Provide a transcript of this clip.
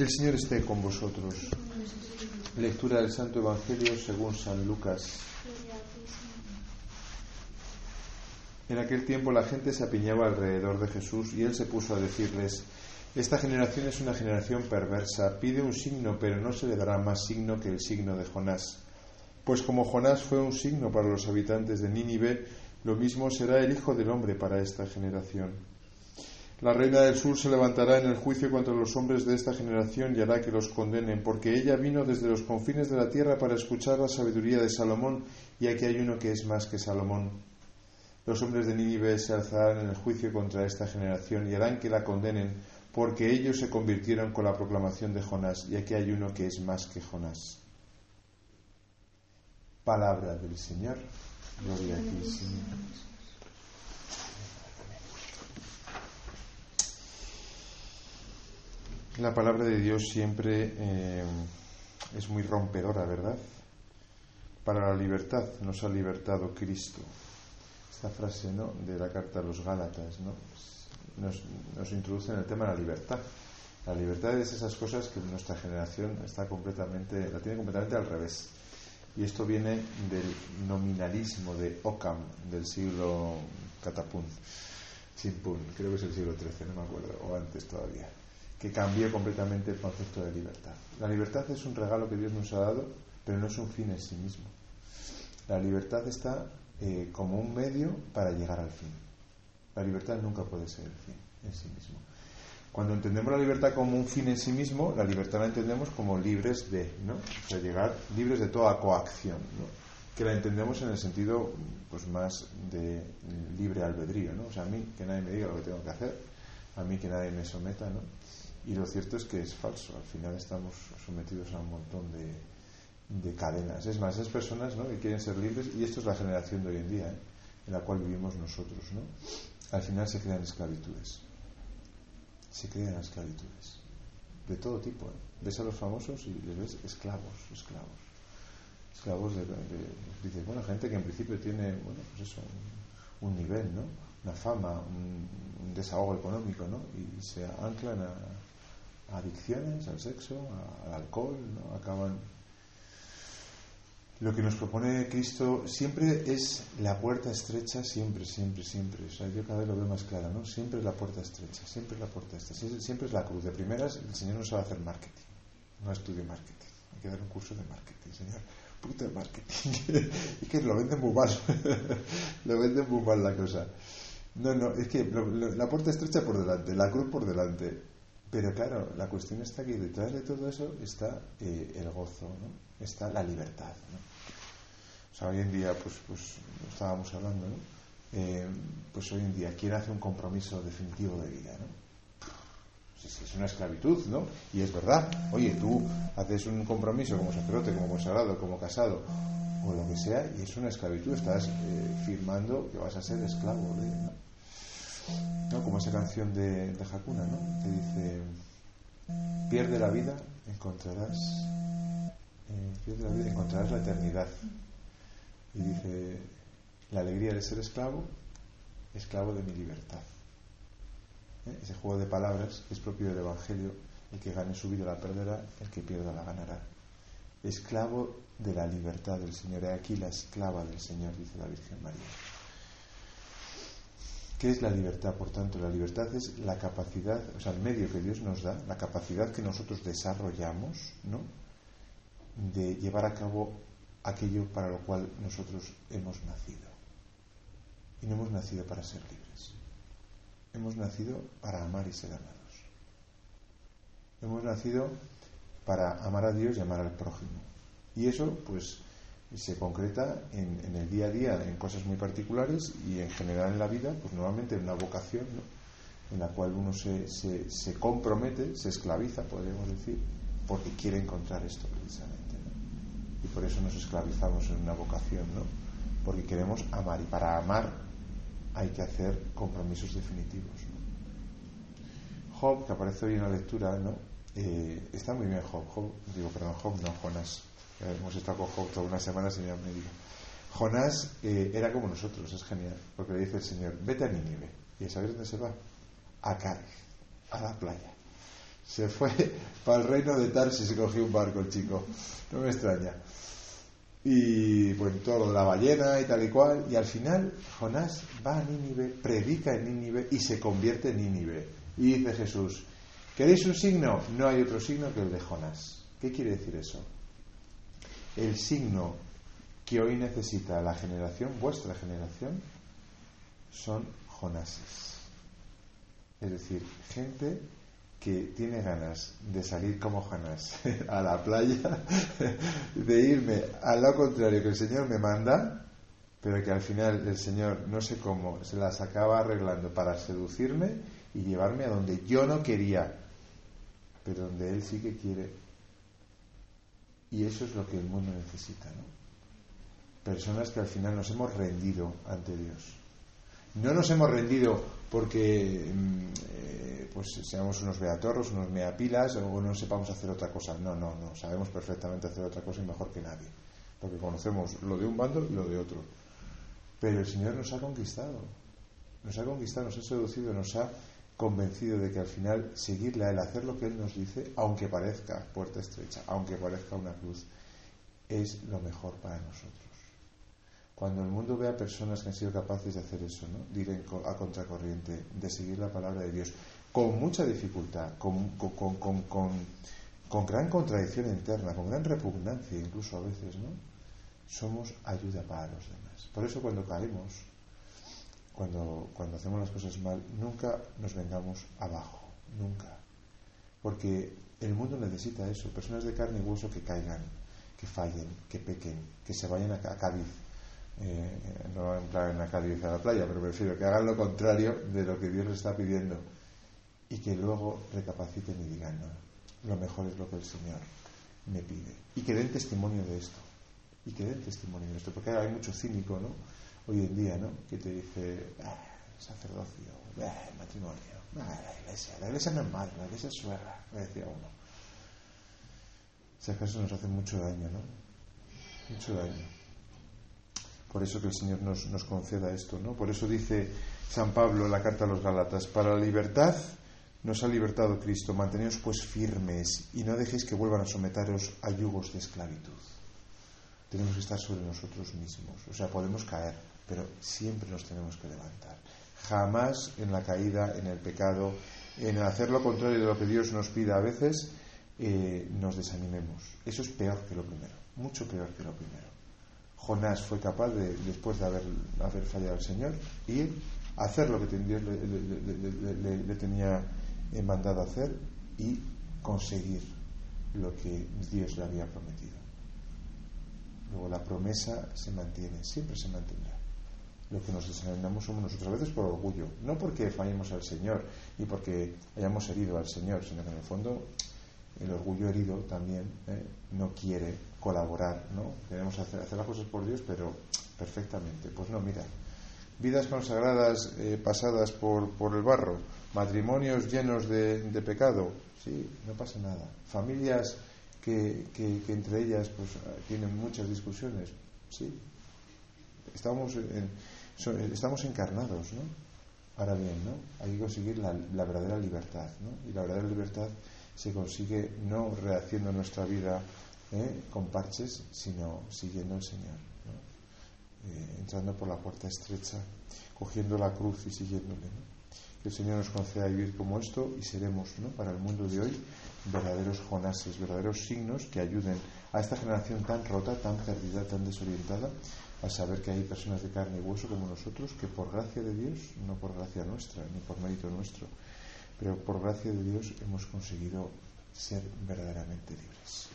El Señor esté con vosotros. Lectura del Santo Evangelio según San Lucas. En aquel tiempo la gente se apiñaba alrededor de Jesús y él se puso a decirles, esta generación es una generación perversa, pide un signo, pero no se le dará más signo que el signo de Jonás. Pues como Jonás fue un signo para los habitantes de Nínive, lo mismo será el Hijo del Hombre para esta generación. La reina del sur se levantará en el juicio contra los hombres de esta generación y hará que los condenen, porque ella vino desde los confines de la tierra para escuchar la sabiduría de Salomón, y aquí hay uno que es más que Salomón. Los hombres de Nínive se alzarán en el juicio contra esta generación y harán que la condenen, porque ellos se convirtieron con la proclamación de Jonás, y aquí hay uno que es más que Jonás. Palabra del Señor. Gloria a ti, Señor. La palabra de Dios siempre eh, es muy rompedora, ¿verdad? Para la libertad nos ha libertado Cristo. Esta frase ¿no? de la carta a los Gálatas ¿no? nos, nos introduce en el tema de la libertad. La libertad es esas cosas que nuestra generación está completamente, la tiene completamente al revés. Y esto viene del nominalismo de Occam del siglo Catapún, Chimpún, creo que es el siglo XIII, no me acuerdo, o antes todavía que cambie completamente el concepto de libertad. La libertad es un regalo que Dios nos ha dado, pero no es un fin en sí mismo. La libertad está eh, como un medio para llegar al fin. La libertad nunca puede ser el fin en sí mismo. Cuando entendemos la libertad como un fin en sí mismo, la libertad la entendemos como libres de, ¿no? O sea, llegar libres de toda coacción, ¿no? Que la entendemos en el sentido pues más de libre albedrío, ¿no? O sea, a mí que nadie me diga lo que tengo que hacer, a mí que nadie me someta, ¿no? Y lo cierto es que es falso. Al final estamos sometidos a un montón de, cadenas. Es más, esas personas ¿no? que quieren ser libres, y esto es la generación de hoy en día, ¿eh? en la cual vivimos nosotros, ¿no? al final se crean esclavitudes. Se crean esclavitudes. De todo tipo. ¿eh? Ves a los famosos y les ves esclavos, esclavos. Esclavos de, dice, bueno, gente que en principio tiene, bueno, pues eso, un, nivel, ¿no? Una fama, un, un desahogo económico, ¿no? Y se anclan a, adicciones al sexo, al alcohol, ¿no? acaban. Lo que nos propone Cristo siempre es la puerta estrecha, siempre, siempre, siempre. O sea, yo cada vez lo veo más claro, ¿no? Siempre es la puerta estrecha, siempre es la puerta estrecha, siempre es la cruz. De primeras, el Señor no sabe hacer marketing, no estudia marketing. Hay que dar un curso de marketing, Señor. Puto de marketing. y que lo venden muy mal. lo venden muy mal la cosa. No, no, es que la puerta estrecha por delante, la cruz por delante. Pero claro, la cuestión está que detrás de todo eso está eh, el gozo, ¿no? está la libertad. ¿no? O sea, hoy en día, pues, pues estábamos hablando, ¿no? Eh, pues hoy en día, ¿quién hace un compromiso definitivo de vida? ¿no? Pues es una esclavitud, ¿no? Y es verdad. Oye, tú haces un compromiso como sacerdote, como consagrado, como casado, o lo que sea, y es una esclavitud. Estás eh, firmando que vas a ser esclavo de. ¿no? ¿No? como esa canción de, de Hakuna, ¿no? que dice, pierde la vida, encontrarás, eh, pierde la vida, encontrarás la eternidad. Y dice, la alegría de ser esclavo, esclavo de mi libertad. ¿Eh? Ese juego de palabras es propio del Evangelio, el que gane su vida la perderá, el que pierda la ganará. Esclavo de la libertad del Señor. He aquí la esclava del Señor, dice la Virgen María. ¿Qué es la libertad? Por tanto, la libertad es la capacidad, o sea, el medio que Dios nos da, la capacidad que nosotros desarrollamos, ¿no? De llevar a cabo aquello para lo cual nosotros hemos nacido. Y no hemos nacido para ser libres. Hemos nacido para amar y ser amados. Hemos nacido para amar a Dios y amar al prójimo. Y eso, pues, se concreta en, el día a día en cosas muy particulares y en general en la vida, pues normalmente en una vocación en la cual uno se, se, compromete, se esclaviza, podríamos decir, porque quiere encontrar esto precisamente. Y por eso nos esclavizamos en una vocación, ¿no? porque queremos amar y para amar hay que hacer compromisos definitivos. Job, que aparece hoy en la lectura, ¿no? Eh, está muy bien Job, Job, digo, perdón, Job, no, Jonas hemos estado con Job toda una semana, Señor me dijo. Jonás eh, era como nosotros, es genial, porque le dice el Señor, vete a Nínive. ¿Y sabes dónde se va? A Cádiz, a la playa. Se fue para el reino de Tarsis y cogió un barco el chico. No me extraña. Y pues todo lo de la ballena y tal y cual. Y al final Jonás va a Nínive, predica en Nínive y se convierte en Nínive. Y dice Jesús, ¿queréis un signo? No hay otro signo que el de Jonás. ¿Qué quiere decir eso? El signo que hoy necesita la generación, vuestra generación, son Jonases. Es decir, gente que tiene ganas de salir como Jonás a la playa, de irme a lo contrario que el Señor me manda, pero que al final el Señor, no sé cómo, se las acaba arreglando para seducirme y llevarme a donde yo no quería, pero donde Él sí que quiere. Y eso es lo que el mundo necesita, ¿no? Personas que al final nos hemos rendido ante Dios. No nos hemos rendido porque mm, eh, pues seamos unos beatorros, unos meapilas o no sepamos hacer otra cosa. No, no, no. Sabemos perfectamente hacer otra cosa y mejor que nadie. Porque conocemos lo de un bando y lo de otro. Pero el Señor nos ha conquistado. Nos ha conquistado, nos ha seducido, nos ha convencido de que al final seguirle a hacer lo que Él nos dice, aunque parezca puerta estrecha, aunque parezca una cruz, es lo mejor para nosotros. Cuando el mundo vea personas que han sido capaces de hacer eso, ¿no? de ir a contracorriente, de seguir la palabra de Dios, con mucha dificultad, con, con, gran contradicción interna, con gran repugnancia incluso a veces, ¿no? somos ayuda para los demás. Por eso cuando caemos, cuando, cuando hacemos las cosas mal, nunca nos vengamos abajo, nunca. Porque el mundo necesita eso, personas de carne y hueso que caigan, que fallen, que pequen, que se vayan a, a Cádiz, eh, no en la calle a la playa, pero prefiero que hagan lo contrario de lo que Dios les está pidiendo y que luego recapaciten y digan, no, lo mejor es lo que el Señor me pide. Y que den testimonio de esto. Y que den testimonio de esto. Porque hay mucho cínico, ¿no? Hoy en día, ¿no? Que te dice, sacerdocio, matrimonio, la iglesia. La iglesia no es madre, la iglesia es suegra, me decía uno. Si acaso nos hace mucho daño, ¿no? Mucho daño. Por eso que el Señor nos, nos conceda esto, ¿no? Por eso dice San Pablo en la carta a los Galatas, para la libertad nos ha libertado Cristo, manteneos pues firmes y no dejéis que vuelvan a someteros a yugos de esclavitud. Tenemos que estar sobre nosotros mismos, o sea, podemos caer, pero siempre nos tenemos que levantar. Jamás en la caída, en el pecado, en hacer lo contrario de lo que Dios nos pide a veces, eh, nos desanimemos. Eso es peor que lo primero, mucho peor que lo primero. Jonás fue capaz de, después de haber, fallado al Señor, ir a hacer lo que Dios le, tenía mandado hacer y conseguir lo que Dios le había prometido. Luego la promesa se mantiene, siempre se mantendrá. Lo que nos desanimamos somos nosotros, a veces por orgullo, no porque fallemos al Señor y porque hayamos herido al Señor, sino que en el fondo el orgullo herido también ¿eh? no quiere colaborar, ¿no? Queremos hacer, hacer, las cosas por Dios, pero perfectamente. Pues no, mira, vidas consagradas eh, pasadas por, por, el barro, matrimonios llenos de, de, pecado, sí, no pasa nada. Familias que, que, entre ellas pues tienen muchas discusiones, sí. Estamos, estamos encarnados, ¿no? Ahora bien, ¿no? Hay que conseguir la, la verdadera libertad, ¿no? Y la verdadera libertad se consigue no rehaciendo nuestra vida ¿eh? con parches, sino siguiendo al Señor, eh, entrando por la puerta estrecha, cogiendo la cruz y siguiéndole. Que el Señor nos conceda vivir como esto y seremos ¿no? para el mundo de hoy verdaderos Jonases, verdaderos signos que ayuden a esta generación tan rota, tan perdida, tan desorientada, a saber que hay personas de carne y hueso como nosotros que por gracia de Dios, no por gracia nuestra, ni por mérito nuestro, pero por gracia de Dios hemos conseguido ser verdaderamente libres.